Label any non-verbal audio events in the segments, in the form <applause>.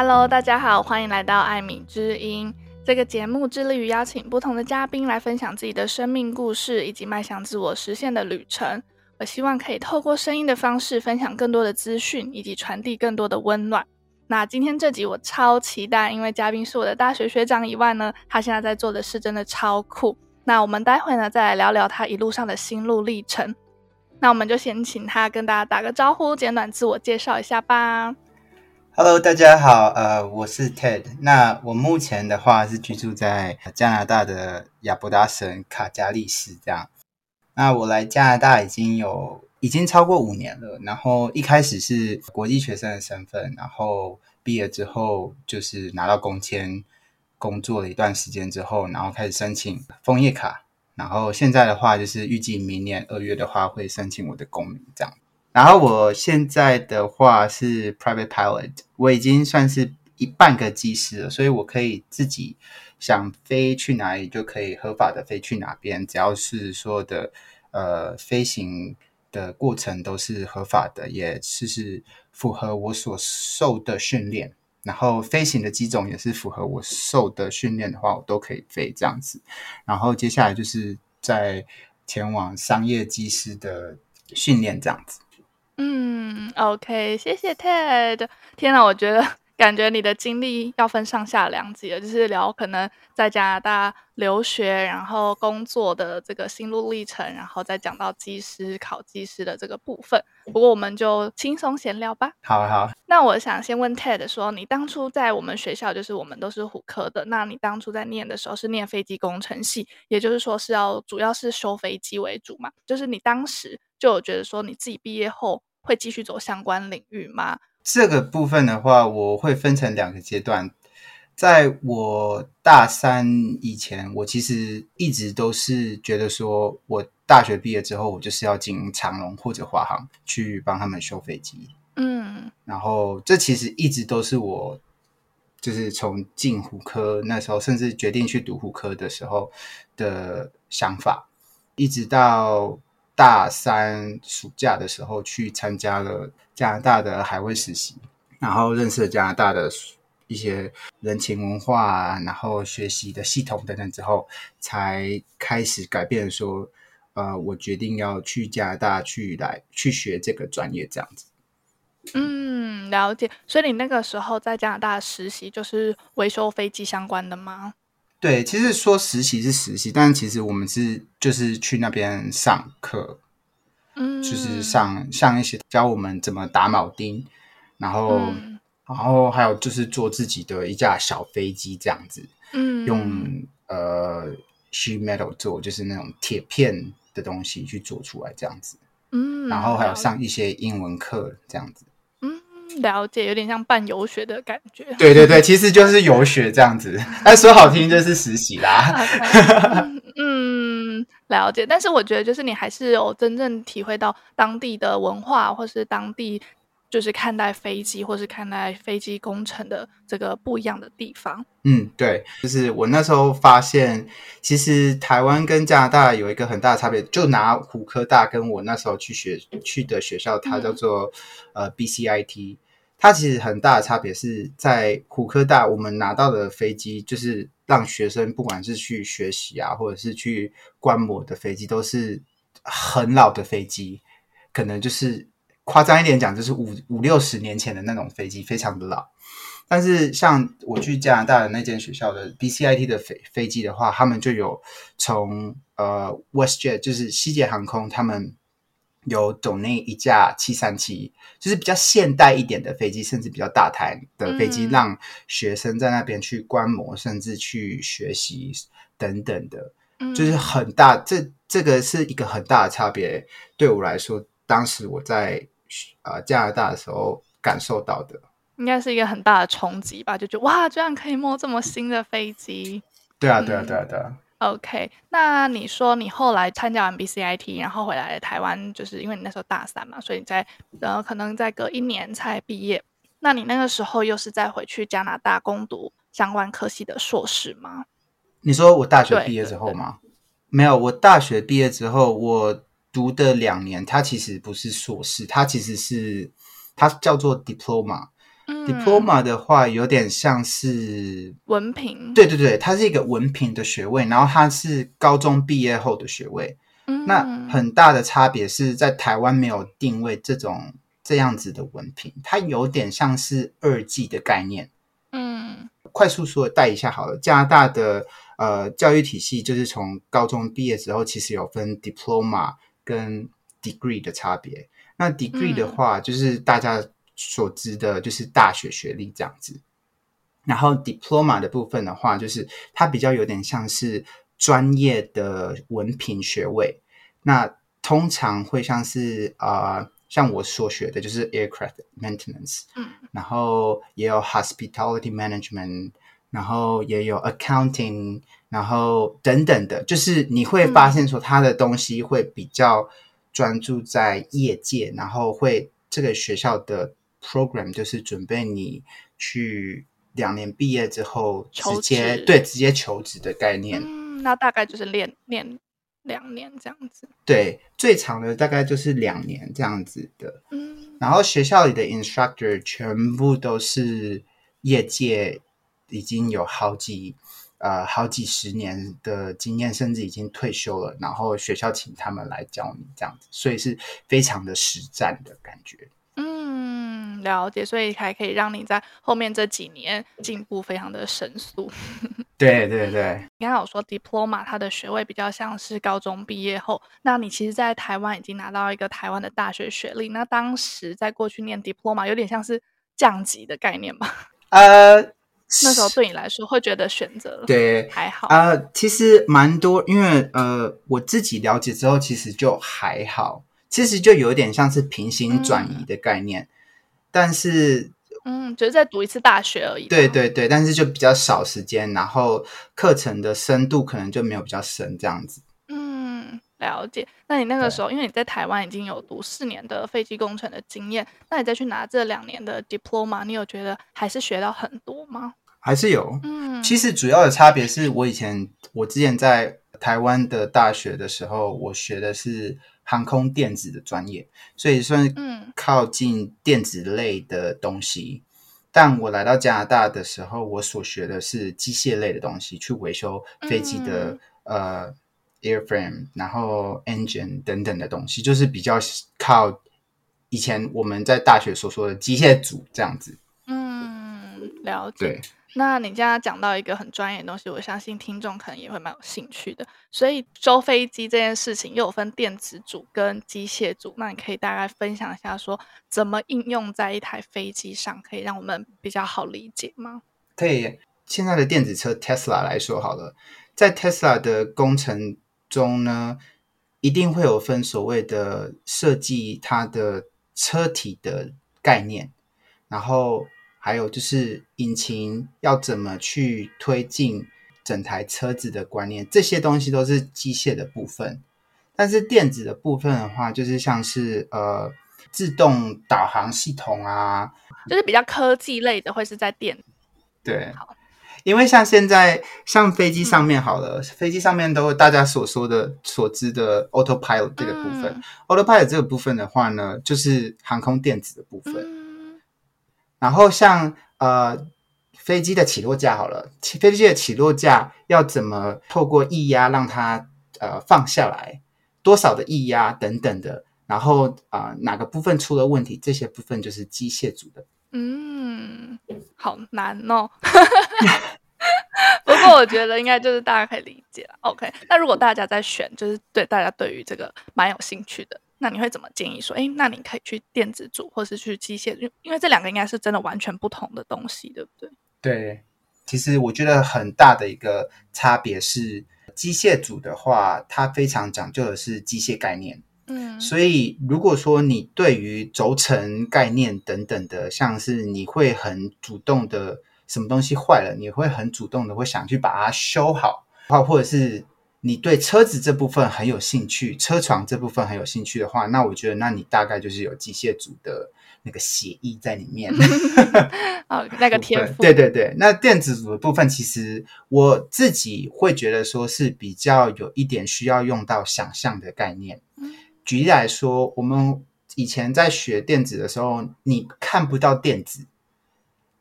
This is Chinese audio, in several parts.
Hello，大家好，欢迎来到艾米之音。这个节目致力于邀请不同的嘉宾来分享自己的生命故事以及迈向自我实现的旅程。我希望可以透过声音的方式分享更多的资讯，以及传递更多的温暖。那今天这集我超期待，因为嘉宾是我的大学学长以外呢，他现在在做的事真的超酷。那我们待会呢再来聊聊他一路上的心路历程。那我们就先请他跟大家打个招呼，简短自我介绍一下吧。Hello，大家好，呃，我是 Ted。那我目前的话是居住在加拿大的亚伯达省卡加利斯这样。那我来加拿大已经有已经超过五年了。然后一开始是国际学生的身份，然后毕业之后就是拿到工签，工作了一段时间之后，然后开始申请枫叶卡。然后现在的话就是预计明年二月的话会申请我的公民这样。然后我现在的话是 private pilot，我已经算是一半个机师了，所以我可以自己想飞去哪里就可以合法的飞去哪边，只要是说的呃飞行的过程都是合法的，也是是符合我所受的训练，然后飞行的机种也是符合我受的训练的话，我都可以飞这样子。然后接下来就是在前往商业机师的训练这样子。嗯，OK，谢谢 Ted。天呐，我觉得 <laughs> 感觉你的经历要分上下两集了，就是聊可能在加拿大留学，然后工作的这个心路历程，然后再讲到技师考技师的这个部分。不过我们就轻松闲聊吧。好好。那我想先问 Ted 说，你当初在我们学校，就是我们都是虎科的，那你当初在念的时候是念飞机工程系，也就是说是要主要是修飞机为主嘛？就是你当时就有觉得说你自己毕业后。会继续走相关领域吗？这个部分的话，我会分成两个阶段。在我大三以前，我其实一直都是觉得说，我大学毕业之后，我就是要进长龙或者华航去帮他们修飞机。嗯，然后这其实一直都是我，就是从进虎科那时候，甚至决定去读虎科的时候的想法，一直到。大三暑假的时候去参加了加拿大的海外实习，然后认识了加拿大的一些人情文化，然后学习的系统等等之后，才开始改变说，呃，我决定要去加拿大去来去学这个专业这样子。嗯，了解。所以你那个时候在加拿大实习就是维修飞机相关的吗？对，其实说实习是实习，但其实我们是就是去那边上课，嗯，就是上上一些教我们怎么打铆钉，然后、嗯、然后还有就是做自己的一架小飞机这样子，嗯，用呃 sheet metal 做，就是那种铁片的东西去做出来这样子，嗯，然后还有上一些英文课这样子。了解，有点像半游学的感觉。对对对，其实就是游学这样子。<laughs> 但说好听就是实习啦。<laughs> Okay. 嗯，了解。但是我觉得，就是你还是有真正体会到当地的文化，或是当地。就是看待飞机，或是看待飞机工程的这个不一样的地方。嗯，对，就是我那时候发现，其实台湾跟加拿大有一个很大的差别。就拿虎科大跟我那时候去学去的学校，它叫做、嗯、呃 BCIT，它其实很大的差别是在虎科大，我们拿到的飞机就是让学生不管是去学习啊，或者是去观摩的飞机，都是很老的飞机，可能就是。夸张一点讲，就是五五六十年前的那种飞机，非常的老。但是像我去加拿大的那间学校的 BCIT 的飞飞机的话，他们就有从呃 WestJet，就是西捷航空，他们有 donate 一架七三七，就是比较现代一点的飞机，甚至比较大台的飞机，嗯、让学生在那边去观摩，甚至去学习等等的，就是很大。这这个是一个很大的差别，对我来说，当时我在。啊，加拿大的时候感受到的，应该是一个很大的冲击吧？就觉得哇，居然可以摸这么新的飞机。对啊，对啊，对啊，对啊。OK，那你说你后来参加完 BCIT，然后回来台湾，就是因为你那时候大三嘛，所以你在呃可能再隔一年才毕业。那你那个时候又是再回去加拿大攻读相关科系的硕士吗？你说我大学毕业之后吗？没有，我大学毕业之后我。读的两年，它其实不是硕士，它其实是它叫做 diploma，嗯、Diploma 的话有点像是文凭，对对对，它是一个文凭的学位，然后它是高中毕业后的学位。嗯、那很大的差别是在台湾没有定位这种这样子的文凭，它有点像是二技的概念。嗯，快速说带一下好了，加拿大的呃教育体系就是从高中毕业之后，其实有分 Diploma 跟 Degree 的差别。那 Degree 的话，就是大家所知的，就是大学学历这样子。嗯、然后 Diploma 的部分的话，就是它比较有点像是专业的文凭学位。那通常会像是啊。呃像我所学的就是 aircraft maintenance，嗯，然后也有 hospitality management，然后也有 accounting，然后等等的，就是你会发现说他的东西会比较专注在业界，嗯、然后会这个学校的 program 就是准备你去两年毕业之后直接，对，直接求职的概念。嗯，那大概就是练练。两年这样子，对，最长的大概就是两年这样子的。嗯，然后学校里的 instructor 全部都是业界已经有好几呃好几十年的经验，甚至已经退休了。然后学校请他们来教你这样子，所以是非常的实战的感觉。嗯，了解，所以还可以让你在后面这几年进步非常的神速。<laughs> 对对对，你刚刚有说 diploma，它的学位比较像是高中毕业后，那你其实，在台湾已经拿到一个台湾的大学学历，那当时在过去念 diploma，有点像是降级的概念吧？呃，那时候对你来说会觉得选择对还好？呃，其实蛮多，因为呃，我自己了解之后，其实就还好，其实就有点像是平行转移的概念，嗯、但是。嗯，就是再读一次大学而已。对对对，但是就比较少时间，然后课程的深度可能就没有比较深这样子。嗯，了解。那你那个时候，因为你在台湾已经有读四年的飞机工程的经验，那你再去拿这两年的 diploma，你有觉得还是学到很多吗？还是有。嗯，其实主要的差别是我以前我之前在台湾的大学的时候，我学的是。航空电子的专业，所以算靠近电子类的东西。嗯、但我来到加拿大的时候，我所学的是机械类的东西，去维修飞机的、嗯、呃 airframe，然后 engine 等等的东西，就是比较靠以前我们在大学所说的机械组这样子。嗯，了解。对。那你刚刚讲到一个很专业的东西，我相信听众可能也会蛮有兴趣的。所以修飞机这件事情又有分电子组跟机械组，那你可以大概分享一下，说怎么应用在一台飞机上，可以让我们比较好理解吗？可以。现在的电子车 Tesla 来说好了，在 Tesla 的工程中呢，一定会有分所谓的设计它的车体的概念，然后。还有就是引擎要怎么去推进整台车子的观念，这些东西都是机械的部分。但是电子的部分的话，就是像是呃自动导航系统啊，就是比较科技类的，会是在电。对，好，因为像现在像飞机上面好了，嗯、飞机上面都大家所说的所知的 autopilot 这个部分，嗯、autopilot 这个部分的话呢，就是航空电子的部分。嗯然后像呃飞机的起落架好了，飞机的起落架要怎么透过液压让它呃放下来，多少的液压等等的，然后啊、呃、哪个部分出了问题，这些部分就是机械组的。嗯，好难哦。<laughs> 我觉得应该就是大家可以理解了。OK，那如果大家在选，就是对大家对于这个蛮有兴趣的。那你会怎么建议说？哎，那你可以去电子组，或是去机械组，因为这两个应该是真的完全不同的东西，对不对？对，其实我觉得很大的一个差别是，机械组的话，它非常讲究的是机械概念。嗯，所以如果说你对于轴承概念等等的，像是你会很主动的，什么东西坏了，你会很主动的会想去把它修好，或者是。你对车子这部分很有兴趣，车床这部分很有兴趣的话，那我觉得，那你大概就是有机械组的那个血液在里面。<laughs> 哦，那个天赋。对对对，那电子组的部分，其实我自己会觉得说是比较有一点需要用到想象的概念。举例来说，我们以前在学电子的时候，你看不到电子，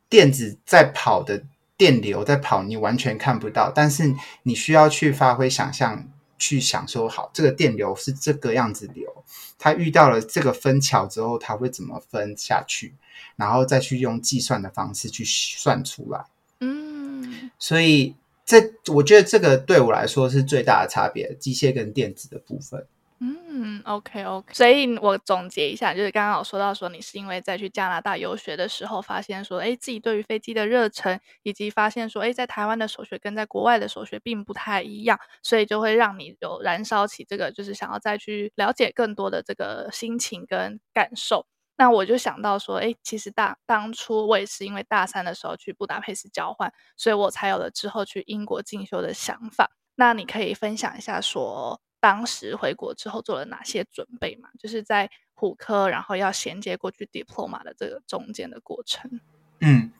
电子在跑的电流在跑，你完全看不到，但是你需要去发挥想象，去想说，好，这个电流是这个样子流，它遇到了这个分桥之后，它会怎么分下去，然后再去用计算的方式去算出来。嗯，所以这我觉得这个对我来说是最大的差别，机械跟电子的部分。嗯，OK OK，所以我总结一下，就是刚刚有说到说你是因为在去加拿大游学的时候，发现说，哎，自己对于飞机的热忱，以及发现说，哎，在台湾的所学跟在国外的所学并不太一样，所以就会让你有燃烧起这个，就是想要再去了解更多的这个心情跟感受。那我就想到说，哎，其实大当初我也是因为大三的时候去布达佩斯交换，所以我才有了之后去英国进修的想法。那你可以分享一下说。当时回国之后做了哪些准备嘛？就是在虎科，然后要衔接过去 diploma 的这个中间的过程。嗯，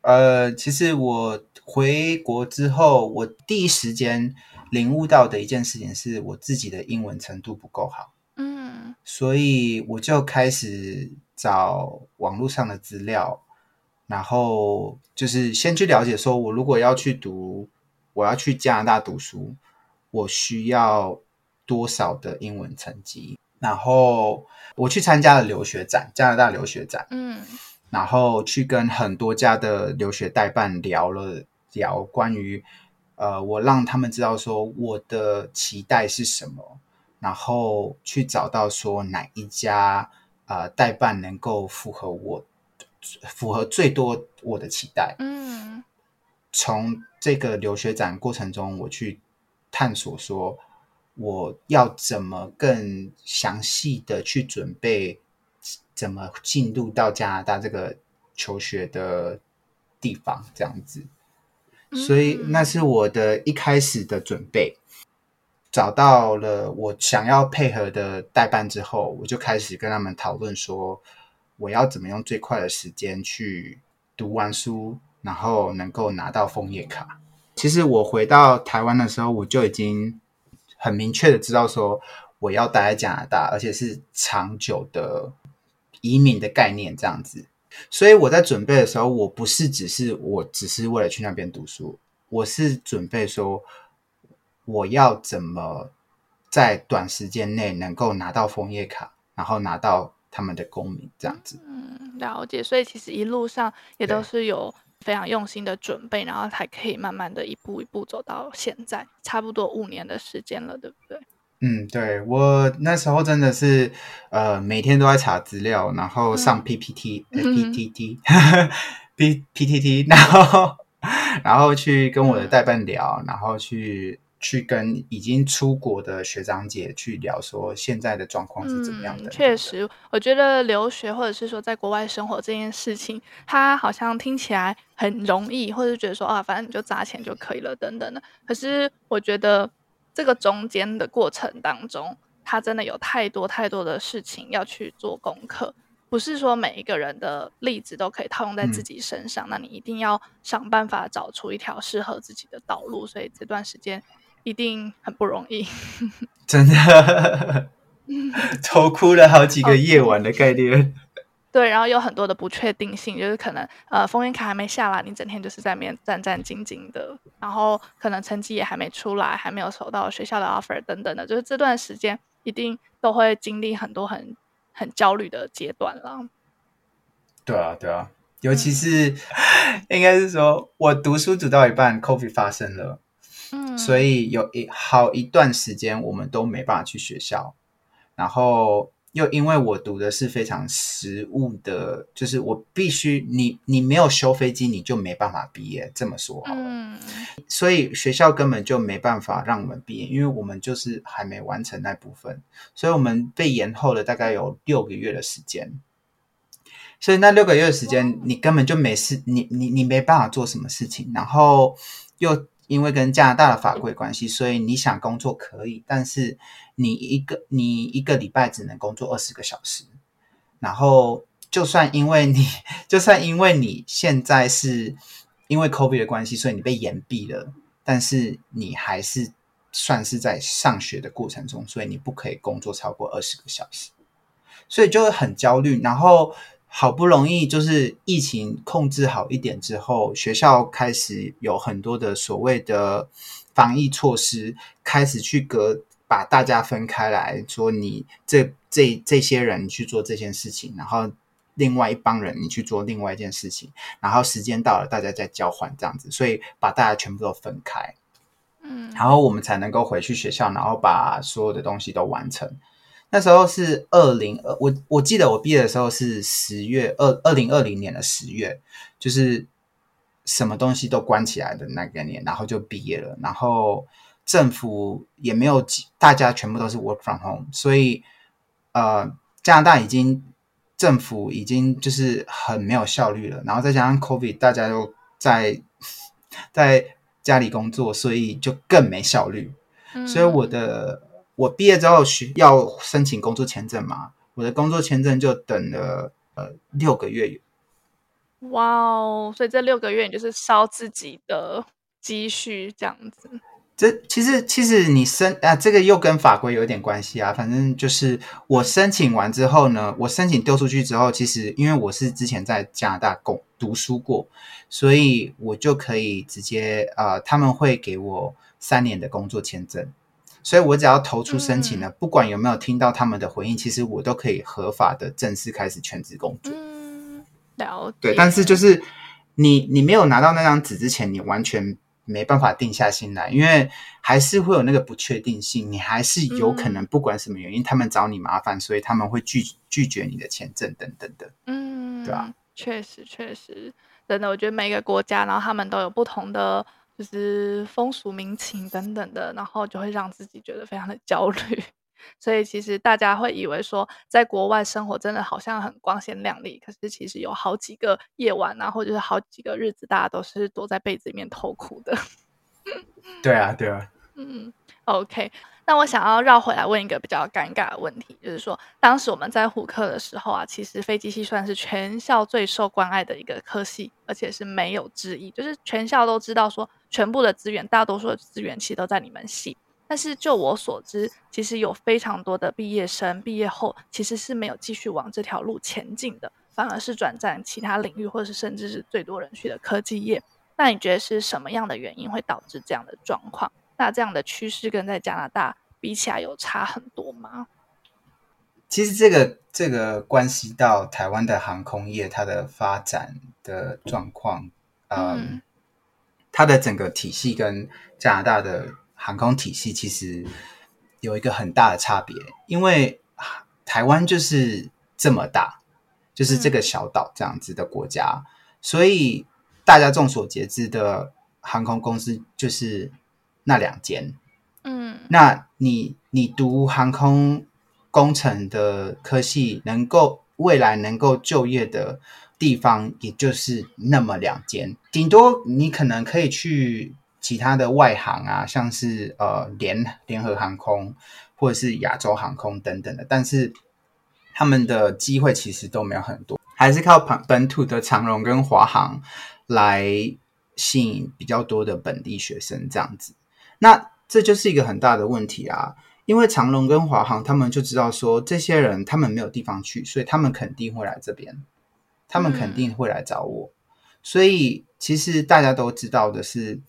呃，其实我回国之后，我第一时间领悟到的一件事情是我自己的英文程度不够好。嗯，所以我就开始找网络上的资料，然后就是先去了解，说我如果要去读，我要去加拿大读书，我需要。多少的英文成绩？然后我去参加了留学展，加拿大留学展。嗯，然后去跟很多家的留学代办聊了聊关于，呃，我让他们知道说我的期待是什么，然后去找到说哪一家呃代办能够符合我，符合最多我的期待。嗯，从这个留学展过程中，我去探索说。我要怎么更详细的去准备，怎么进入到加拿大这个求学的地方，这样子。所以那是我的一开始的准备。找到了我想要配合的代办之后，我就开始跟他们讨论说，我要怎么用最快的时间去读完书，然后能够拿到枫叶卡。其实我回到台湾的时候，我就已经。很明确的知道说我要待在加拿大，而且是长久的移民的概念这样子。所以我在准备的时候，我不是只是我只是为了去那边读书，我是准备说我要怎么在短时间内能够拿到枫叶卡，然后拿到他们的公民这样子。嗯，了解。所以其实一路上也都是有。非常用心的准备，然后才可以慢慢的一步一步走到现在，差不多五年的时间了，对不对？嗯，对，我那时候真的是呃每天都在查资料，然后上 PPT、嗯、PTT、嗯、P PTT，<laughs> <laughs> 然后 <laughs> 然后去跟我的代办聊，嗯、然后去。去跟已经出国的学长姐去聊，说现在的状况是怎么样的？嗯，确实，我觉得留学或者是说在国外生活这件事情，它好像听起来很容易，或者是觉得说啊，反正你就砸钱就可以了等等的。可是我觉得这个中间的过程当中，它真的有太多太多的事情要去做功课。不是说每一个人的例子都可以套用在自己身上，嗯，那你一定要想办法找出一条适合自己的道路。所以这段时间。一定很不容易，<laughs> 真的，<laughs> 愁哭了好几个夜晚的概念。对，然后有很多的不确定性，就是可能呃，封印卡还没下来，你整天就是在那边战战兢兢的，然后可能成绩也还没出来，还没有收到学校的 offer 等等的，就是这段时间一定都会经历很多很很焦虑的阶段了。对啊，对啊，尤其是、嗯、<sighs> 应该是说我读书读到一半，COVID 发生了。所以有一好一段时间，我们都没办法去学校。然后又因为我读的是非常实务的，就是我必须你你没有修飞机，你就没办法毕业。这么说好了，嗯，所以学校根本就没办法让我们毕业，因为我们就是还没完成那部分，所以我们被延后了大概有六个月的时间。所以那六个月的时间，你根本就没事，你你你没办法做什么事情，然后又。因为跟加拿大的法规关系，所以你想工作可以，但是你一个你一个礼拜只能工作二十个小时。然后，就算因为你，就算因为你现在是因为 COVID 的关系，所以你被延毕了，但是你还是算是在上学的过程中，所以你不可以工作超过二十个小时。所以就会很焦虑，然后好不容易就是疫情控制好一点之后，学校开始有很多的所谓的防疫措施，开始去隔把大家分开来说，你这这这些人去做这件事情，然后。另外一帮人，你去做另外一件事情，然后时间到了，大家再交换这样子，所以把大家全部都分开，嗯，然后我们才能够回去学校，然后把所有的东西都完成。那时候是二零二，我我记得我毕业的时候是十月二二零二零年的十月，就是什么东西都关起来的那个年，然后就毕业了，然后政府也没有，大家全部都是 work from home，所以呃，加拿大已经。政府已经就是很没有效率了，然后再加上 COVID，大家又在在家里工作，所以就更没效率。嗯、所以我的我毕业之后需要申请工作签证嘛，我的工作签证就等了呃六个月。哇哦！所以这六个月你就是烧自己的积蓄这样子。这其实其实你申啊，这个又跟法规有点关系啊。反正就是我申请完之后呢，我申请丢出去之后，其实因为我是之前在加拿大工读书过，所以我就可以直接呃，他们会给我三年的工作签证。所以我只要投出申请了，嗯、不管有没有听到他们的回应，其实我都可以合法的正式开始全职工作。嗯，了解。对，但是就是你你没有拿到那张纸之前，你完全。没办法定下心来，因为还是会有那个不确定性，你还是有可能不管什么原因，嗯、他们找你麻烦，所以他们会拒拒绝你的签证等等的。嗯，对啊？确实确实，真的，我觉得每个国家，然后他们都有不同的就是风俗民情等等的，然后就会让自己觉得非常的焦虑。<laughs> 所以其实大家会以为说，在国外生活真的好像很光鲜亮丽，可是其实有好几个夜晚啊，或者是好几个日子，大家都是躲在被子里面偷哭的。对啊，对啊。嗯，OK。那我想要绕回来问一个比较尴尬的问题，就是说，当时我们在虎课的时候啊，其实飞机系算是全校最受关爱的一个科系，而且是没有之一，就是全校都知道说，全部的资源，大多数的资源其实都在你们系。但是就我所知，其实有非常多的毕业生毕业后其实是没有继续往这条路前进的，反而是转战其他领域，或者是甚至是最多人去的科技业。那你觉得是什么样的原因会导致这样的状况？那这样的趋势跟在加拿大比起来有差很多吗？其实这个这个关系到台湾的航空业它的发展的状况，嗯，嗯，它的整个体系跟加拿大的。航空体系其实有一个很大的差别，因为台湾就是这么大，就是这个小岛这样子的国家，嗯、所以大家众所皆知的航空公司就是那两间。嗯，那你你读航空工程的科系，能够未来能够就业的地方，也就是那么两间，顶多你可能可以去。其他的外航啊，像是呃联联合航空或者是亚洲航空等等的，但是他们的机会其实都没有很多，还是靠本本土的长荣跟华航来吸引比较多的本地学生这样子。那这就是一个很大的问题啊，因为长隆跟华航他们就知道说，这些人他们没有地方去，所以他们肯定会来这边，他们肯定会来找我。嗯、所以其实大家都知道的是。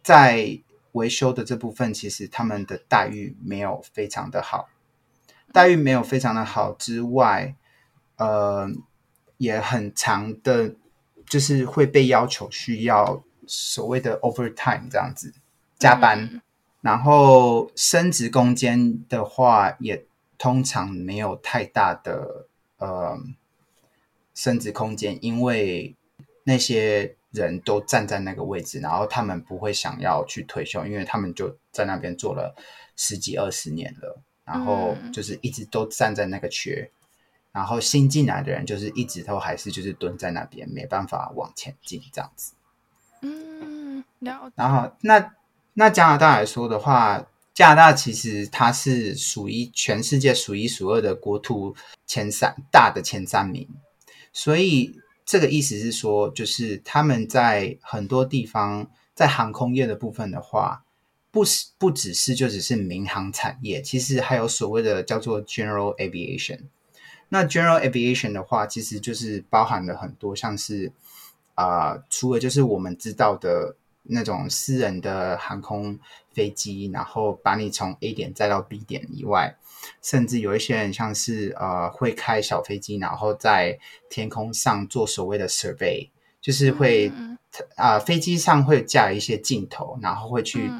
在维修的这部分，其实他们的待遇没有非常的好，待遇没有非常的好之外，呃，也很长的，就是会被要求需要所谓的 overtime 这样子加班，嗯、然后升职空间的话，也通常没有太大的呃升职空间，因为那些。人都站在那个位置，然后他们不会想要去退休，因为他们就在那边做了十几二十年了，然后就是一直都站在那个缺，然后新进来的人就是一直都还是就是蹲在那边，没办法往前进这样子。嗯，然后那那加拿大来说的话，加拿大其实它是属于全世界数一数二的国土前三大的前三名，所以。这个意思是说，就是他们在很多地方，在航空业的部分的话，不是不只是就只是民航产业，其实还有所谓的叫做 general aviation。那 General Aviation 的话，其实就是包含了很多，像是啊、除了就是我们知道的那种私人的航空飞机，然后把你从 A 点载到 B 点以外，甚至有一些人像是呃会开小飞机，然后在天空上做所谓的 survey，就是会啊、嗯呃、飞机上会架一些镜头，然后会去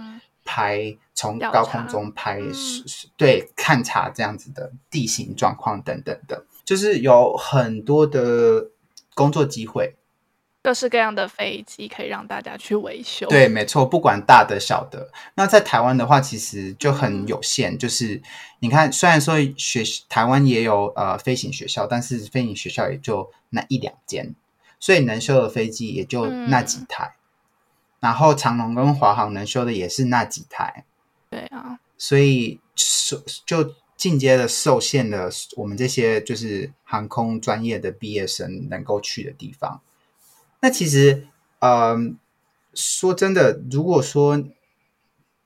拍从高空中拍，嗯、对，勘察这样子的地形状况等等的，就是有很多的工作机会。各式各样的飞机可以让大家去维修。对，没错，不管大的小的。那在台湾的话，其实就很有限。嗯、就是你看，虽然说学台湾也有呃飞行学校，但是飞行学校也就那一两间，所以能修的飞机也就那几台。嗯、然后长龙跟华航能修的也是那几台。对啊，所以受就进阶的受限了，我们这些就是航空专业的毕业生能够去的地方。那其实，嗯、说真的，如果说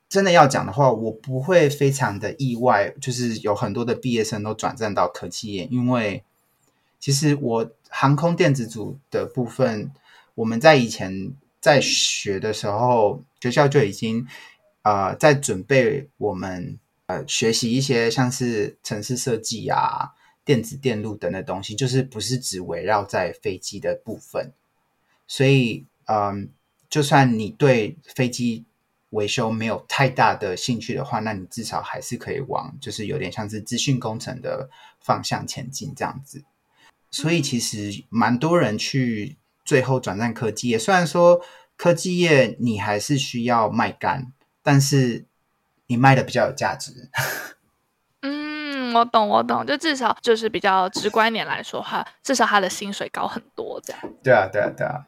真的要讲的话，我不会非常的意外，就是有很多的毕业生都转战到科技业，因为其实我航空电子组的部分，我们在以前在学的时候，学校就已经呃在准备我们呃学习一些像是城市设计啊、电子电路等的东西，就是不是只围绕在飞机的部分。所以，嗯，就算你对飞机维修没有太大的兴趣的话，那你至少还是可以往就是有点像是资讯工程的方向前进这样子。所以，其实蛮多人去最后转战科技业。虽然说科技业你还是需要卖干，但是你卖的比较有价值。嗯，我懂，我懂。就至少就是比较直观一点来说哈，至少他的薪水高很多，这样。对啊，对啊，对啊。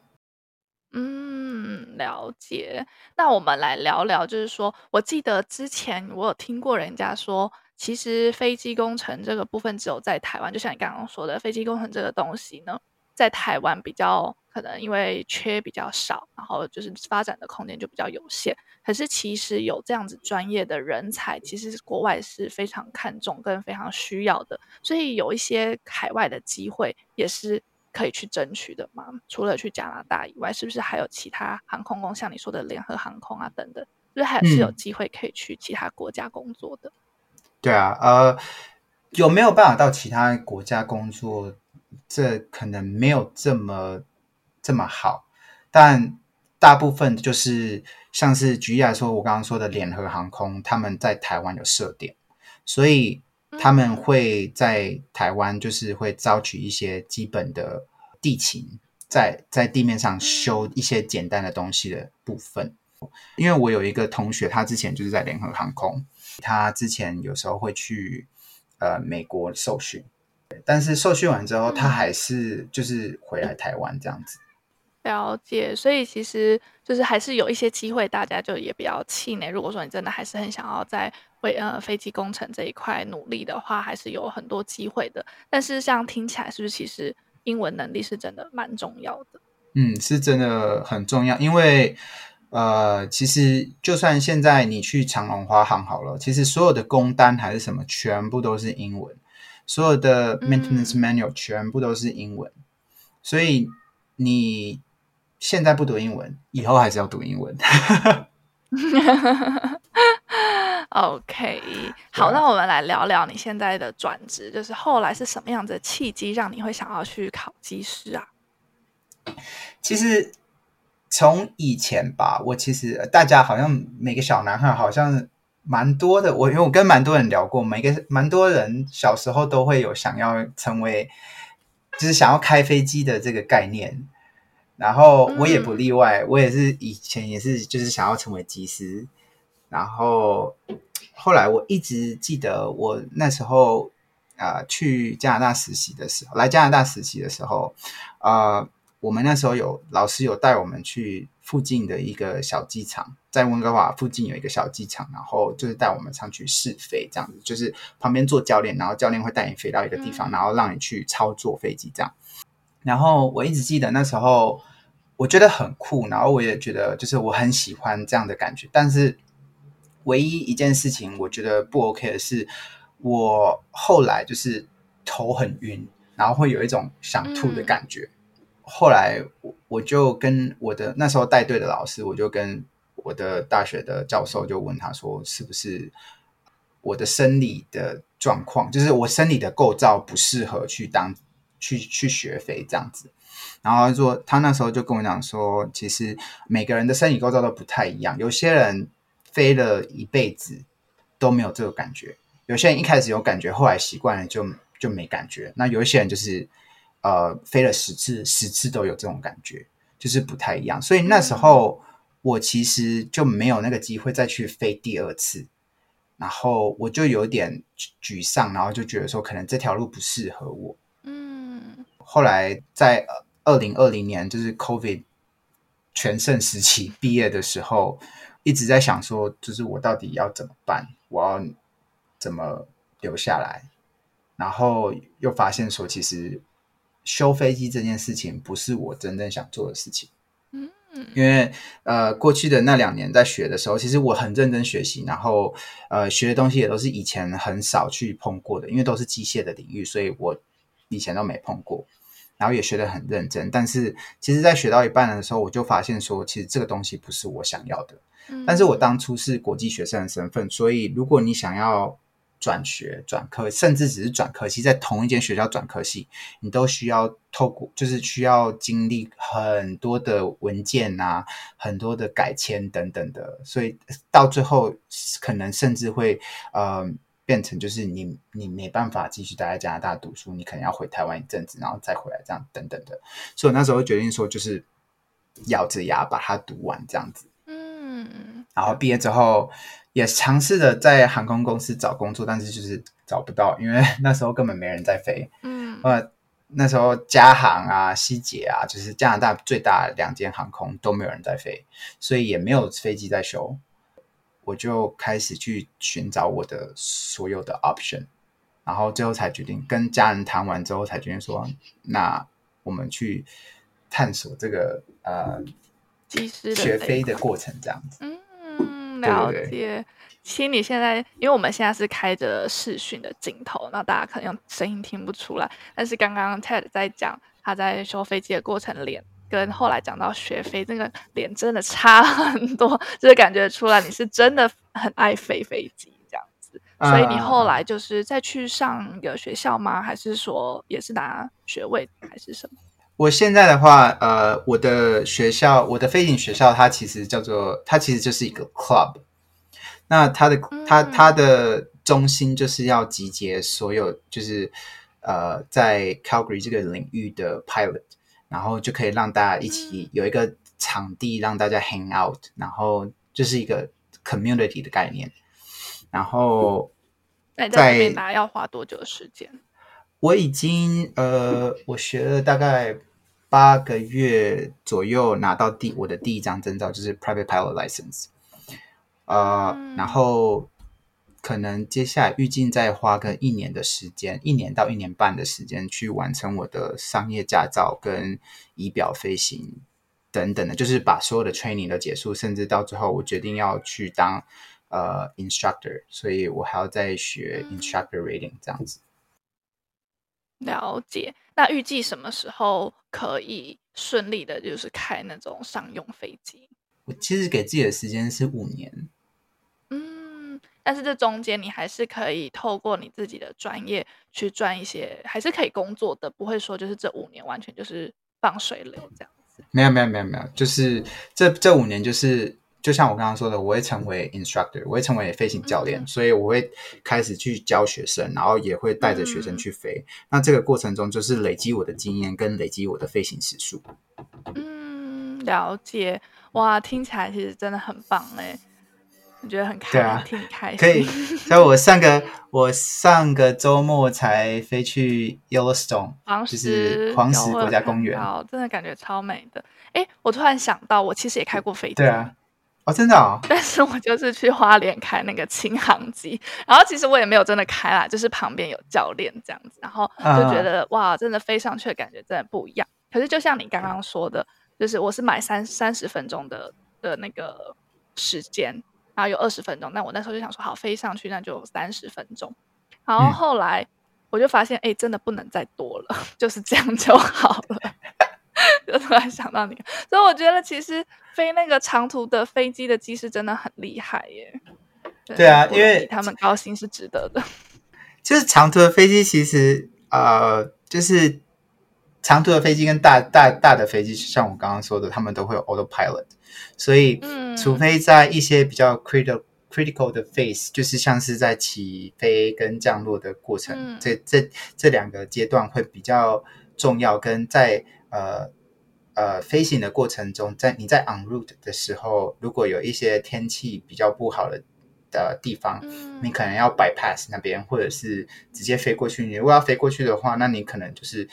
嗯，了解。那我们来聊聊，就是说，我记得之前我有听过人家说，其实飞机工程这个部分只有在台湾，就像你刚刚说的，飞机工程这个东西呢，在台湾比较可能因为缺比较少，然后就是发展的空间就比较有限。可是其实有这样子专业的人才，其实国外是非常看重跟非常需要的，所以有一些海外的机会也是。可以去争取的吗？除了去加拿大以外，是不是还有其他航空公司，像你说的联合航空啊等等，是不是还是有机会可以去其他国家工作的？嗯、对啊，呃，有没有办法到其他国家工作？这可能没有这么这么好，但大部分就是像是举例来说，我刚刚说的联合航空，他们在台湾有设点，所以。他们会在台湾，就是会招取一些基本的地勤，在在地面上修一些简单的东西的部分。因为我有一个同学，他之前就是在联合航空，他之前有时候会去呃美国受训，但是受训完之后，他还是就是回来台湾这样子。了解，所以其实就是还是有一些机会，大家就也不要气馁。如果说你真的还是很想要在为呃飞机工程这一块努力的话，还是有很多机会的。但是像听起来，是不是其实英文能力是真的蛮重要的？嗯，是真的很重要，因为呃，其实就算现在你去长隆花行好了，其实所有的工单还是什么，全部都是英文，所有的 maintenance manual 全部都是英文，嗯、所以你。现在不读英文，以后还是要读英文。<laughs> <laughs> OK，好，那我们来聊聊你现在的转职，就是后来是什么样子的契机让你会想要去考机师啊？其实从以前吧，我其实大家好像每个小男孩好像蛮多的，我因为我跟蛮多人聊过，每个蛮多人小时候都会有想要成为，就是想要开飞机的这个概念。然后我也不例外，嗯、我也是以前也是就是想要成为机师，然后后来我一直记得我那时候啊、呃、去加拿大实习的时候，来加拿大实习的时候，呃，我们那时候有老师有带我们去附近的一个小机场，在温哥华附近有一个小机场，然后就是带我们上去试飞这样子，就是旁边做教练，然后教练会带你飞到一个地方，嗯、然后让你去操作飞机这样。然后我一直记得那时候，我觉得很酷，然后我也觉得就是我很喜欢这样的感觉。但是唯一一件事情我觉得不 OK 的是，我后来就是头很晕，然后会有一种想吐的感觉。嗯、后来我我就跟我的那时候带队的老师，我就跟我的大学的教授就问他说，是不是我的生理的状况，就是我生理的构造不适合去当去去学飞这样子。然后他说，他那时候就跟我讲说，其实每个人的生理构造都不太一样，有些人飞了一辈子都没有这个感觉。有些人一开始有感觉，后来习惯了就就没感觉。那有一些人就是，呃，飞了十次，十次都有这种感觉，就是不太一样。所以那时候我其实就没有那个机会再去飞第二次，然后我就有点沮丧，然后就觉得说可能这条路不适合我。嗯。后来在二零二零年，就是 COVID 全盛时期毕业的时候，一直在想说，就是我到底要怎么办？我要。怎么留下来？然后又发现说，其实修飞机这件事情不是我真正想做的事情。嗯，因为呃，过去的那两年在学的时候，其实我很认真学习，然后呃，学的东西也都是以前很少去碰过的，因为都是机械的领域，所以我以前都没碰过，然后也学得很认真。但是其实，在学到一半的时候，我就发现说，其实这个东西不是我想要的。嗯，但是我当初是国际学生的身份，所以如果你想要转学、转科，甚至只是转科系，在同一间学校转科系，你都需要透过，就是需要经历很多的文件啊，很多的改签等等的，所以到最后可能甚至会呃变成就是你你没办法继续待在加拿大读书，你可能要回台湾一阵子，然后再回来这样等等的。所以我那时候决定说，就是咬着牙把它读完这样子。嗯，然后毕业之后。也尝试着在航空公司找工作，但是就是找不到，因为 <laughs> 那时候根本没人在飞。嗯，呃，那时候加航啊、西捷啊，就是加拿大最大的两间航空都没有人在飞，所以也没有飞机在修。我就开始去寻找我的所有的 option，然后最后才决定跟家人谈完之后才决定说，那我们去探索这个呃，机师学飞的过程，这样子。嗯。了解，其实你现在，因为我们现在是开着视讯的镜头，那大家可能用声音听不出来。但是刚刚 Ted 在讲他在修飞机的过程，脸跟后来讲到学飞，那个脸真的差 <laughs> 很多，就是感觉出来你是真的很爱飞飞机这样子。所以你后来就是再去上一个学校吗？还是说也是拿学位还是什么？我现在的话，呃，我的学校，我的飞行学校，它其实叫做，它其实就是一个 club。那它的，它，它的中心就是要集结所有，就是呃，在 Calgary 这个领域的 pilot，然后就可以让大家一起有一个场地让大家 hang out，然后就是一个 community 的概念。然后在拿要花多久的时间？我已经呃，我学了大概八个月左右，拿到第我的第一张证照，就是 Private Pilot License。呃，嗯、然后可能接下来预计再花个一年的时间，一年到一年半的时间去完成我的商业驾照跟仪表飞行等等的，就是把所有的 training 都结束，甚至到最后我决定要去当呃 instructor，所以我还要再学 instructor rating 这样子。了解，那预计什么时候可以顺利的，就是开那种商用飞机？我其实给自己的时间是五年。嗯，但是这中间你还是可以透过你自己的专业去赚一些，还是可以工作的，不会说就是这五年完全就是放水流这样子。没有，没有，没有，没有，就是这这五年就是。就像我刚刚说的，我会成为 instructor，我会成为飞行教练，嗯、所以我会开始去教学生，然后也会带着学生去飞。嗯、那这个过程中，就是累积我的经验跟累积我的飞行时数。嗯，了解。哇，听起来其实真的很棒哎，我觉得很开心，啊、挺开心。可以，<laughs> 所以我上个我上个周末才飞去 Yellowstone，黄石就是黄石国家公园，好，真的感觉超美的。哎，我突然想到，我其实也开过飞机。对啊。哦，真的哦！但是我就是去花莲开那个轻航机，然后其实我也没有真的开啦，就是旁边有教练这样子，然后就觉得、uh, 哇，真的飞上去的感觉真的不一样。可是就像你刚刚说的，就是我是买三三十分钟的的那个时间，然后有二十分钟，那我那时候就想说，好，飞上去那就三十分钟。然后后来我就发现，哎，真的不能再多了，<laughs> 就是这样就好了。<laughs> 就突然想到你，所以我觉得其实飞那个长途的飞机的机师真的很厉害耶。对啊，因为他们高薪是值得的。<laughs> 就是长途的飞机，其实呃，就是长途的飞机跟大大大的飞机，像我刚刚说的，他们都会有 autopilot，所以，嗯，除非在一些比较 critical critical 的 phase，就是像是在起飞跟降落的过程，嗯、这这这两个阶段会比较重要，跟在呃呃飞行的过程中，在你在 on route 的时候，如果有一些天气比较不好的。的地方，你可能要 bypass 那边，或者是直接飞过去。你如果要飞过去的话，那你可能就是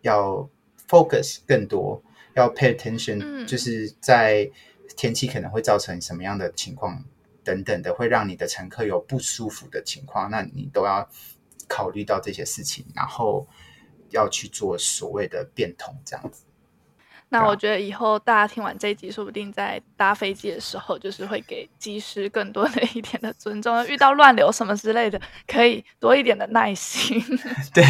要 focus 更多，要 pay attention，就是在天气可能会造成什么样的情况等等的，会让你的乘客有不舒服的情况，那你都要考虑到这些事情，然后要去做所谓的变通，这样子。那我觉得以后大家听完这一集，说不定在搭飞机的时候，就是会给机师更多的一点的尊重。遇到乱流什么之类的，可以多一点的耐心。<laughs> 对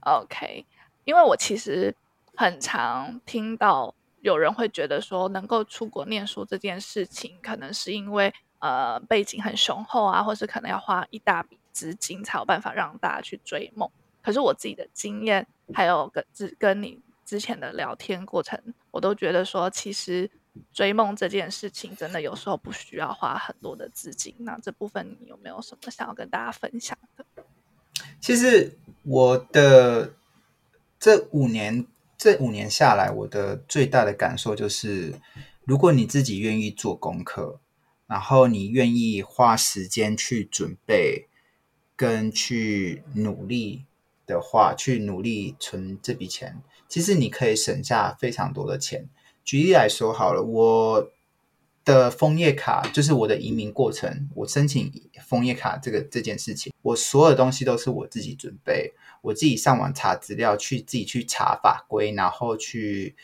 ，OK。因为我其实很常听到有人会觉得说，能够出国念书这件事情，可能是因为呃背景很雄厚啊，或是可能要花一大笔资金才有办法让大家去追梦。可是我自己的经验，还有跟之跟你。之前的聊天过程，我都觉得说，其实追梦这件事情，真的有时候不需要花很多的资金。那这部分你有没有什么想要跟大家分享的？其实我的这五年，这五年下来，我的最大的感受就是，如果你自己愿意做功课，然后你愿意花时间去准备，跟去努力的话，去努力存这笔钱。其实你可以省下非常多的钱。举例来说好了，我的枫叶卡就是我的移民过程，我申请枫叶卡这个这件事情，我所有东西都是我自己准备，我自己上网查资料，去自己去查法规，然后去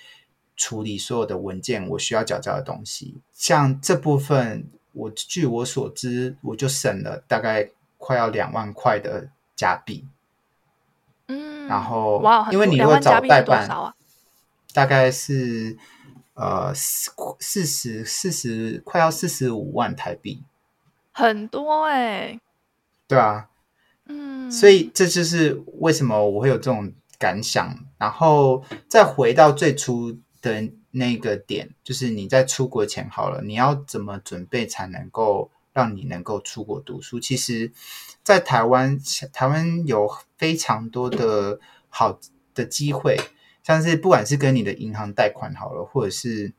处理所有的文件，我需要缴交的东西。像这部分，我据我所知，我就省了大概快要两万块的加币。嗯然后，哇，因为你如果找代办，大概是呃四四十四十快要四十五万台币，很多哎、欸。对啊，嗯，所以这就是为什么我会有这种感想。然后再回到最初的那个点，就是你在出国前好了，你要怎么准备才能够让你能够出国读书？其实。在台湾，台湾有非常多的好的机会，像是不管是跟你的银行贷款好了，或者是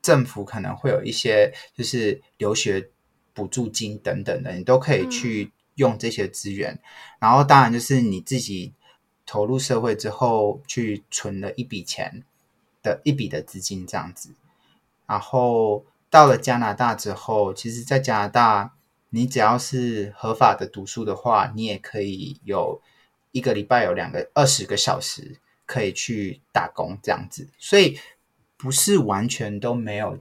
政府可能会有一些就是留学补助金等等的，你都可以去用这些资源。然后当然就是你自己投入社会之后，去存了一笔钱的一笔的资金这样子。然后到了加拿大之后，其实，在加拿大。你只要是合法的读书的话，你也可以有一个礼拜有两个二十个小时可以去打工这样子，所以不是完全都没有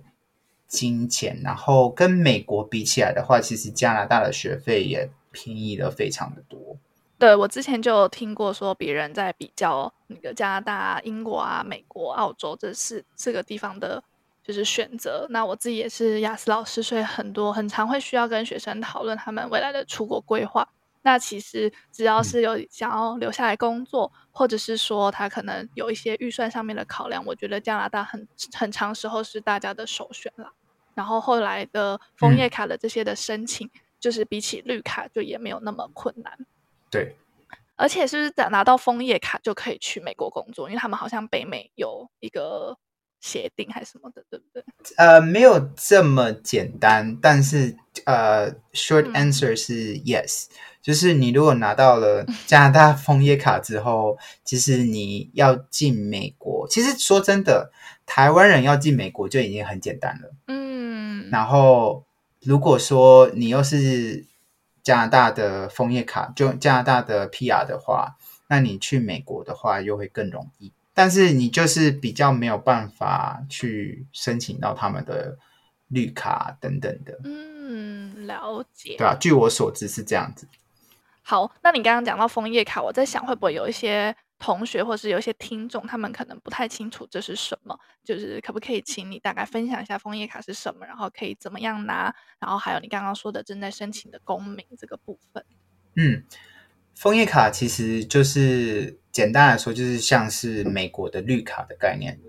金钱。然后跟美国比起来的话，其实加拿大的学费也便宜的非常的多。对，我之前就有听过说别人在比较那个加拿大、英国啊、美国、澳洲这四四个地方的。就是选择。那我自己也是雅思老师，所以很多很常会需要跟学生讨论他们未来的出国规划。那其实只要是有想要留下来工作，或者是说他可能有一些预算上面的考量，我觉得加拿大很很长时候是大家的首选了。然后后来的枫叶卡的这些的申请，嗯、就是比起绿卡就也没有那么困难。对，而且是不是拿到枫叶卡就可以去美国工作？因为他们好像北美有一个。协定还是什么的，对不对？呃，没有这么简单，但是呃，short answer 是 yes，嗯，就是你如果拿到了 <laughs> 加拿大枫叶卡之后，其实你要进美国，其实说真的，台湾人要进美国就已经很简单了。嗯，然后如果说你又是加拿大的枫叶卡，就加拿大的 PR 的话，那你去美国的话又会更容易。但是你就是比较没有办法去申请到他们的绿卡等等的。嗯，了解。对啊，据我所知是这样子。好，那你刚刚讲到枫叶卡，我在想会不会有一些同学或是有一些听众，他们可能不太清楚这是什么，就是可不可以请你大概分享一下枫叶卡是什么，然后可以怎么样拿，然后还有你刚刚说的正在申请的公民这个部分。嗯，枫叶卡其实就是简单来说，就是像是美国的绿卡的概念。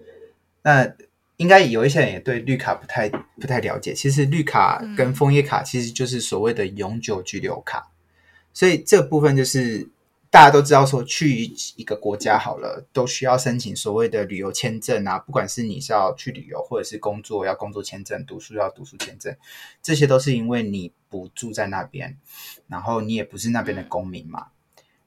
那应该有一些人也对绿卡不太不太了解，其实绿卡跟枫叶卡其实就是所谓的永久居留卡。所以这部分就是大家都知道，说去一个国家好了，都需要申请所谓的旅游签证啊。不管是你是要去旅游，或者是工作要工作签证，读书要读书签证，这些都是因为你不住在那边，然后你也不是那边的公民嘛。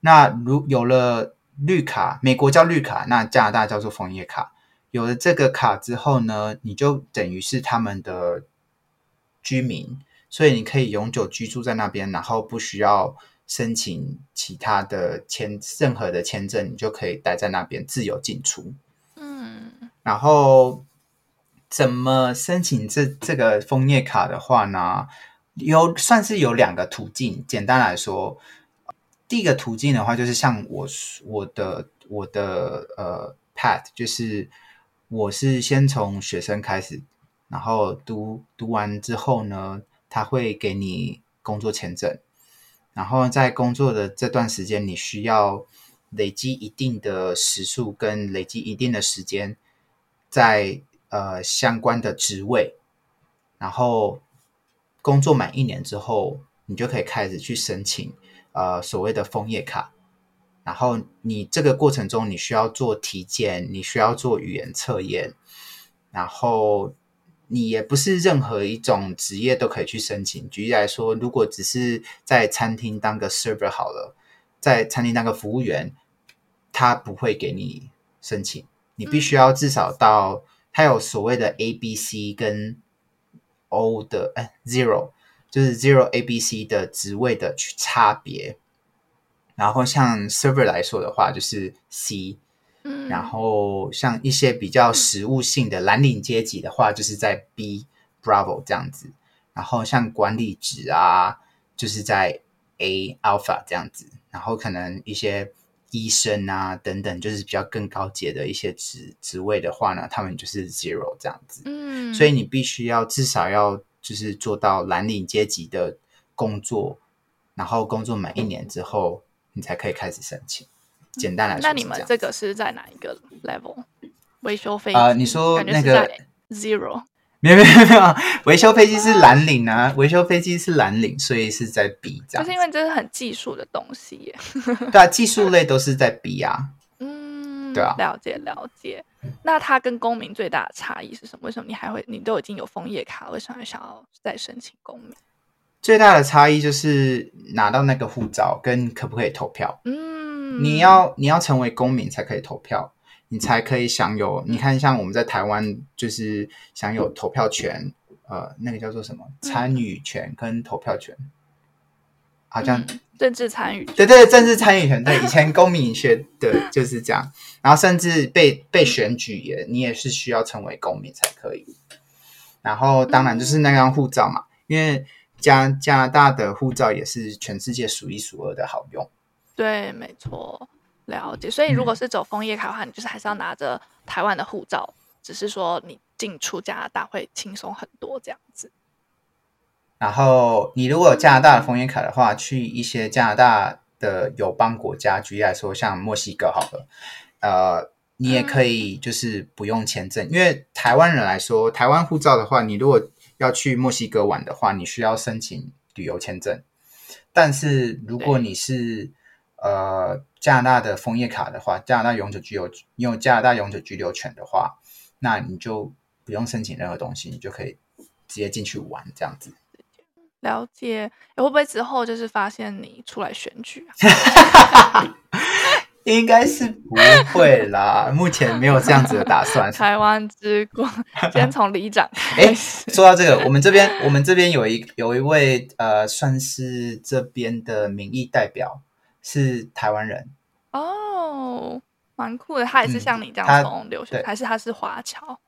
那如有了绿卡，美国叫绿卡，那加拿大叫做枫叶卡。有了这个卡之后呢，你就等于是他们的居民，所以你可以永久居住在那边，然后不需要。申请其他的签任何的签证，你就可以待在那边自由进出。嗯，然后怎么申请这这个枫叶卡的话呢？有算是有两个途径。简单来说，第一个途径的话，就是像我我的我的呃 path，就是我是先从学生开始，然后读读完之后呢，他会给你工作签证。然后在工作的这段时间，你需要累积一定的时数跟累积一定的时间，在呃相关的职位，然后工作满一年之后，你就可以开始去申请呃所谓的枫叶卡。然后你这个过程中，你需要做体检，你需要做语言测验，然后。你也不是任何一种职业都可以去申请。举例来说，如果只是在餐厅当个 server 好了，在餐厅当个服务员，他不会给你申请。你必须要至少到他有所谓的 A、B、C 跟 O 的，哎，Zero 就是 Zero A、B、C 的职位的去差别。然后像 server 来说的话，就是 C。嗯，然后像一些比较实务性的蓝领阶级的话，就是在 B Bravo 这样子。然后像管理职啊，就是在 A Alpha 这样子。然后可能一些医生啊等等，就是比较更高阶的一些职职位的话呢，他们就是 Zero 这样子。嗯，所以你必须要至少要就是做到蓝领阶级的工作，然后工作满一年之后，你才可以开始申请。简单来说，那你们这个是在哪一个 level？维修飞机啊？你说那个 zero？没有没有没有，<laughs> 维修飞机是蓝领啊，维修飞机是蓝领，所以是在 B 这样。就是因为这是很技术的东西耶。<laughs> 对啊，技术类都是在 B 啊。嗯，对啊，了解了解。那它跟公民最大的差异是什么？为什么你还会？你都已经有枫叶卡，为什么还想要再申请公民？最大的差异就是拿到那个护照跟可不可以投票。嗯。你要你要成为公民才可以投票，你才可以享有。你看，像我们在台湾就是享有投票权，呃，那个叫做什么参与权跟投票权，好像、嗯、政治参与权。对对，政治参与权。对，以前公民学的 <laughs> 就是这样。然后甚至被被选举也，你也是需要成为公民才可以。然后当然就是那张护照嘛，因为加加拿大的护照也是全世界数一数二的好用。对，没错，了解。所以，如果是走枫叶卡的话，嗯、你就是还是要拿着台湾的护照，只是说你进出加拿大会轻松很多这样子。然后，你如果有加拿大的枫叶卡的话，去一些加拿大的友邦国家，举例来说，像墨西哥好了，呃，你也可以就是不用签证，嗯、因为台湾人来说，台湾护照的话，你如果要去墨西哥玩的话，你需要申请旅游签证。但是如果你是呃，加拿大的枫叶卡的话，加拿大永久居留，你有加拿大永久居留权的话，那你就不用申请任何东西，你就可以直接进去玩这样子。了解，会不会之后就是发现你出来选举啊？<laughs> 应该是不会啦，目前没有这样子的打算。<laughs> 台湾之光，先从里长。<laughs> 哎，说到这个，我们这边我们这边有一有一位呃，算是这边的民意代表。是台湾人哦，蛮酷的。他也是像你这样从留学，嗯、还是他是华侨？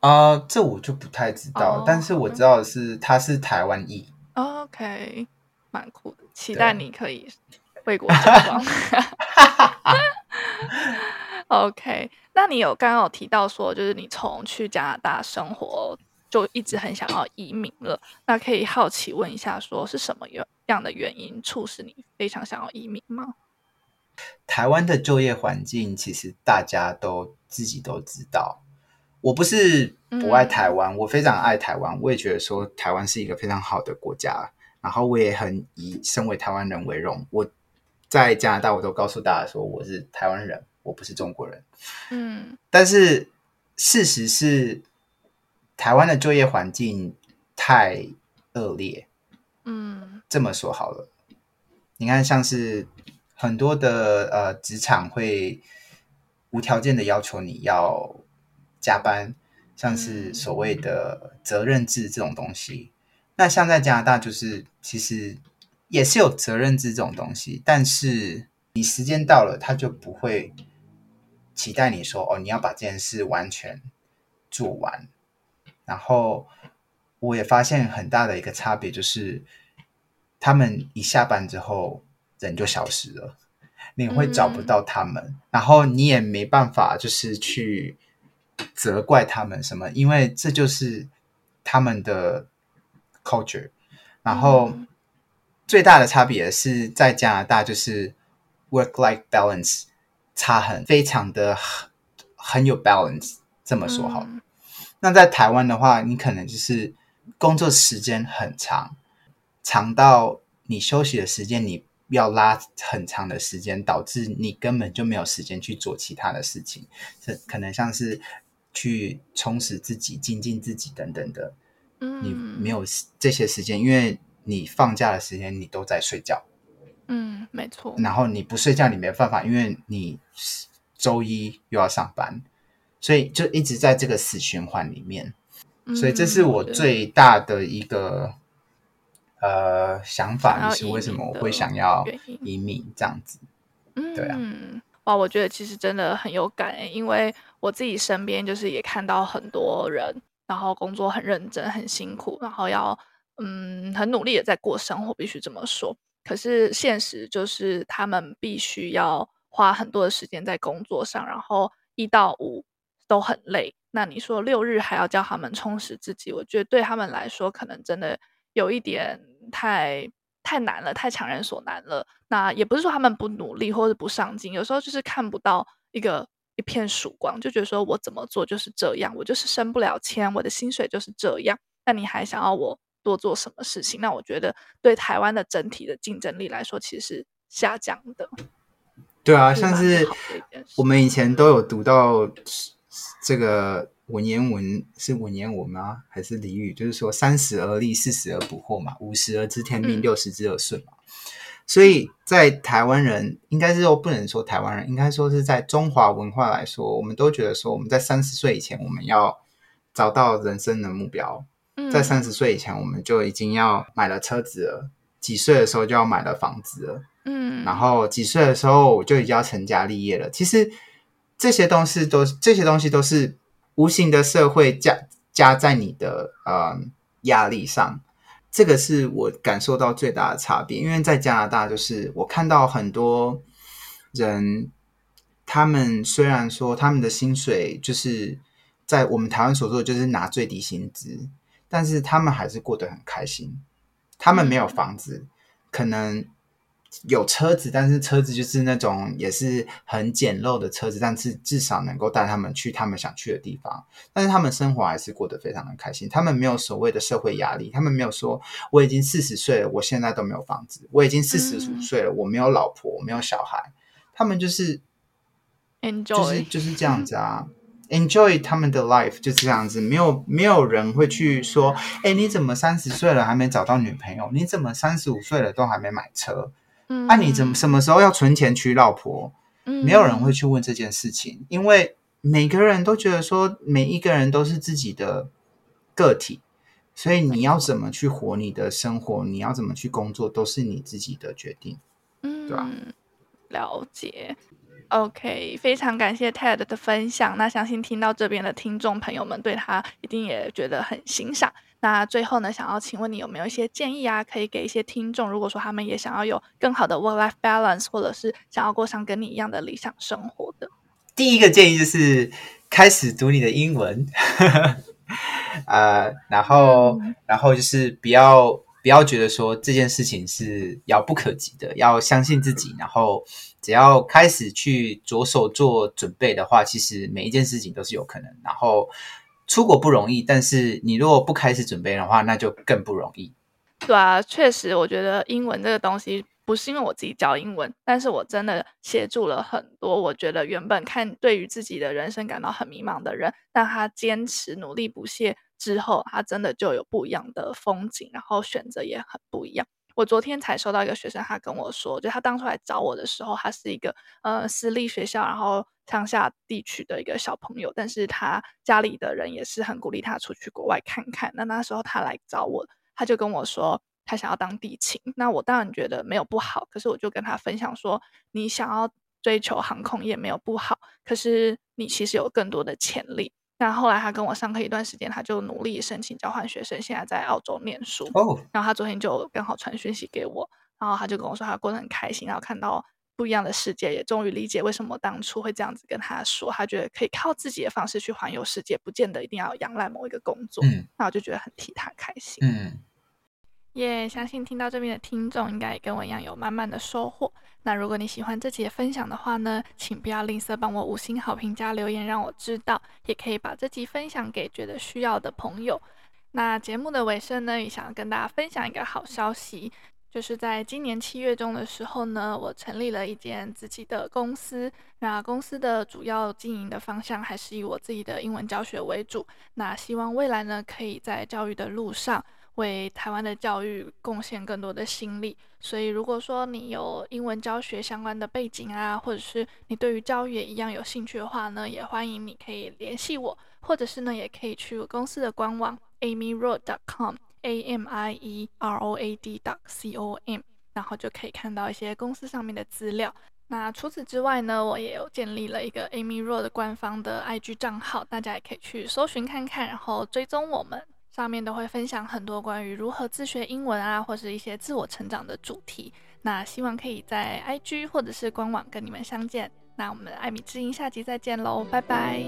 啊、呃，这我就不太知道。哦、但是我知道的是他是台湾裔。OK，蛮酷的，期待你可以为国争光。<laughs> <laughs> OK，那你有刚刚有提到说，就是你从去加拿大生活就一直很想要移民了。那可以好奇问一下，说是什么样的原因促使你非常想要移民吗？台湾的就业环境其实大家都自己都知道。我不是不爱台湾，嗯、我非常爱台湾，我也觉得说台湾是一个非常好的国家。然后我也很以身为台湾人为荣。我在加拿大，我都告诉大家说我是台湾人。我不是中国人，嗯，但是事实是，台湾的就业环境太恶劣，嗯，这么说好了，你看，像是很多的呃职场会无条件的要求你要加班，像是所谓的责任制这种东西。那像在加拿大，就是其实也是有责任制这种东西，但是你时间到了，他就不会。期待你说哦，你要把这件事完全做完。然后我也发现很大的一个差别就是，他们一下班之后人就消失了，你会找不到他们，嗯、然后你也没办法就是去责怪他们什么，因为这就是他们的 culture。然后最大的差别是在加拿大就是 work-life balance。差很非常的很很有 balance，这么说好。嗯、那在台湾的话，你可能就是工作时间很长，长到你休息的时间你要拉很长的时间，导致你根本就没有时间去做其他的事情。这可能像是去充实自己、精进自己等等的。嗯，你没有这些时间，因为你放假的时间你都在睡觉。嗯，没错。然后你不睡觉，你没办法，因为你周一又要上班，所以就一直在这个死循环里面。嗯、所以这是我最大的一个呃想法，就是为什么我会想要移民这样子。嗯，对啊。哇，我觉得其实真的很有感诶，因为我自己身边就是也看到很多人，然后工作很认真、很辛苦，然后要嗯很努力的在过生活，必须这么说。可是现实就是，他们必须要花很多的时间在工作上，然后一到五都很累。那你说六日还要叫他们充实自己，我觉得对他们来说，可能真的有一点太太难了，太强人所难了。那也不是说他们不努力或者不上进，有时候就是看不到一个一片曙光，就觉得说我怎么做就是这样，我就是升不了迁，我的薪水就是这样。那你还想要我多做什么事情？那我觉得对台湾的整体的竞争力来说，其实是下降的。对啊，像是我们以前都有读到这个文言文，是文言文吗？还是俚语？就是说三十而立，四十而不惑嘛，五十而知天命，六十知而顺嘛。嗯、所以在台湾人，应该是说不能说台湾人，应该说是在中华文化来说，我们都觉得说我们在三十岁以前，我们要找到人生的目标。在三十岁以前，我们就已经要买了车子了；几岁的时候就要买了房子了。嗯，然后几岁的时候我就已经要成家立业了。其实这些东西都这些东西都是无形的社会加加在你的呃压力上。这个是我感受到最大的差别。因为在加拿大，就是我看到很多人，他们虽然说他们的薪水就是在我们台湾所做的，就是拿最低薪资。但是他们还是过得很开心。他们没有房子，嗯、可能有车子，但是车子就是那种也是很简陋的车子，但是至少能够带他们去他们想去的地方。但是他们生活还是过得非常的开心。他们没有所谓的社会压力，他们没有说我已经四十岁了，我现在都没有房子；我已经四十五岁了，我没有老婆，我没有小孩。他们就是 enjoy，就是就是这样子啊。Enjoy 他们的 life 就这样子，没有没有人会去说，哎，你怎么三十岁了还没找到女朋友？你怎么三十五岁了都还没买车？嗯，啊，你怎么什么时候要存钱娶老婆？嗯，没有人会去问这件事情，因为每个人都觉得说，每一个人都是自己的个体，所以你要怎么去活你的生活，你要怎么去工作，都是你自己的决定，嗯，对吧？了解。OK，非常感谢 Ted 的分享。那相信听到这边的听众朋友们对他一定也觉得很欣赏。那最后呢，想要请问你有没有一些建议啊，可以给一些听众，如果说他们也想要有更好的 work-life balance，或者是想要过上跟你一样的理想生活的。第一个建议就是开始读你的英文，<laughs> 呃，然后，嗯、然后就是不要不要觉得说这件事情是遥不可及的，要相信自己，然后只要开始去着手做准备的话，其实每一件事情都是有可能。然后出国不容易，但是你如果不开始准备的话，那就更不容易。对啊，确实，我觉得英文这个东西。不是因为我自己教英文，但是我真的协助了很多。我觉得原本看对于自己的人生感到很迷茫的人，但他坚持努力不懈之后，他真的就有不一样的风景，然后选择也很不一样。我昨天才收到一个学生，他跟我说，就他当初来找我的时候，他是一个呃私立学校，然后乡下地区的一个小朋友，但是他家里的人也是很鼓励他出去国外看看。那那时候他来找我，他就跟我说。他想要当地勤，那我当然觉得没有不好。可是我就跟他分享说，你想要追求航空业没有不好，可是你其实有更多的潜力。那后来他跟我上课一段时间，他就努力申请交换学生，现在在澳洲念书。哦，然后他昨天就刚好传讯息给我，然后他就跟我说，他过得很开心，然后看到不一样的世界，也终于理解为什么我当初会这样子跟他说。他觉得可以靠自己的方式去环游世界，不见得一定要仰赖某一个工作。嗯，那我就觉得很替他开心。嗯。耶，yeah, 相信听到这边的听众应该也跟我一样有满满的收获。那如果你喜欢这期的分享的话呢，请不要吝啬帮我五星好评加留言，让我知道。也可以把这集分享给觉得需要的朋友。那节目的尾声呢，也想要跟大家分享一个好消息，就是在今年七月中的时候呢，我成立了一间自己的公司。那公司的主要经营的方向还是以我自己的英文教学为主。那希望未来呢，可以在教育的路上。为台湾的教育贡献更多的心力，所以如果说你有英文教学相关的背景啊，或者是你对于教育也一样有兴趣的话呢，也欢迎你可以联系我，或者是呢，也可以去公司的官网 amyroad.com，a m i e r o a d dot c o m，然后就可以看到一些公司上面的资料。那除此之外呢，我也有建立了一个 Amy Road 官方的 IG 账号，大家也可以去搜寻看看，然后追踪我们。上面都会分享很多关于如何自学英文啊，或是一些自我成长的主题。那希望可以在 IG 或者是官网跟你们相见。那我们艾米之音下集再见喽，拜拜。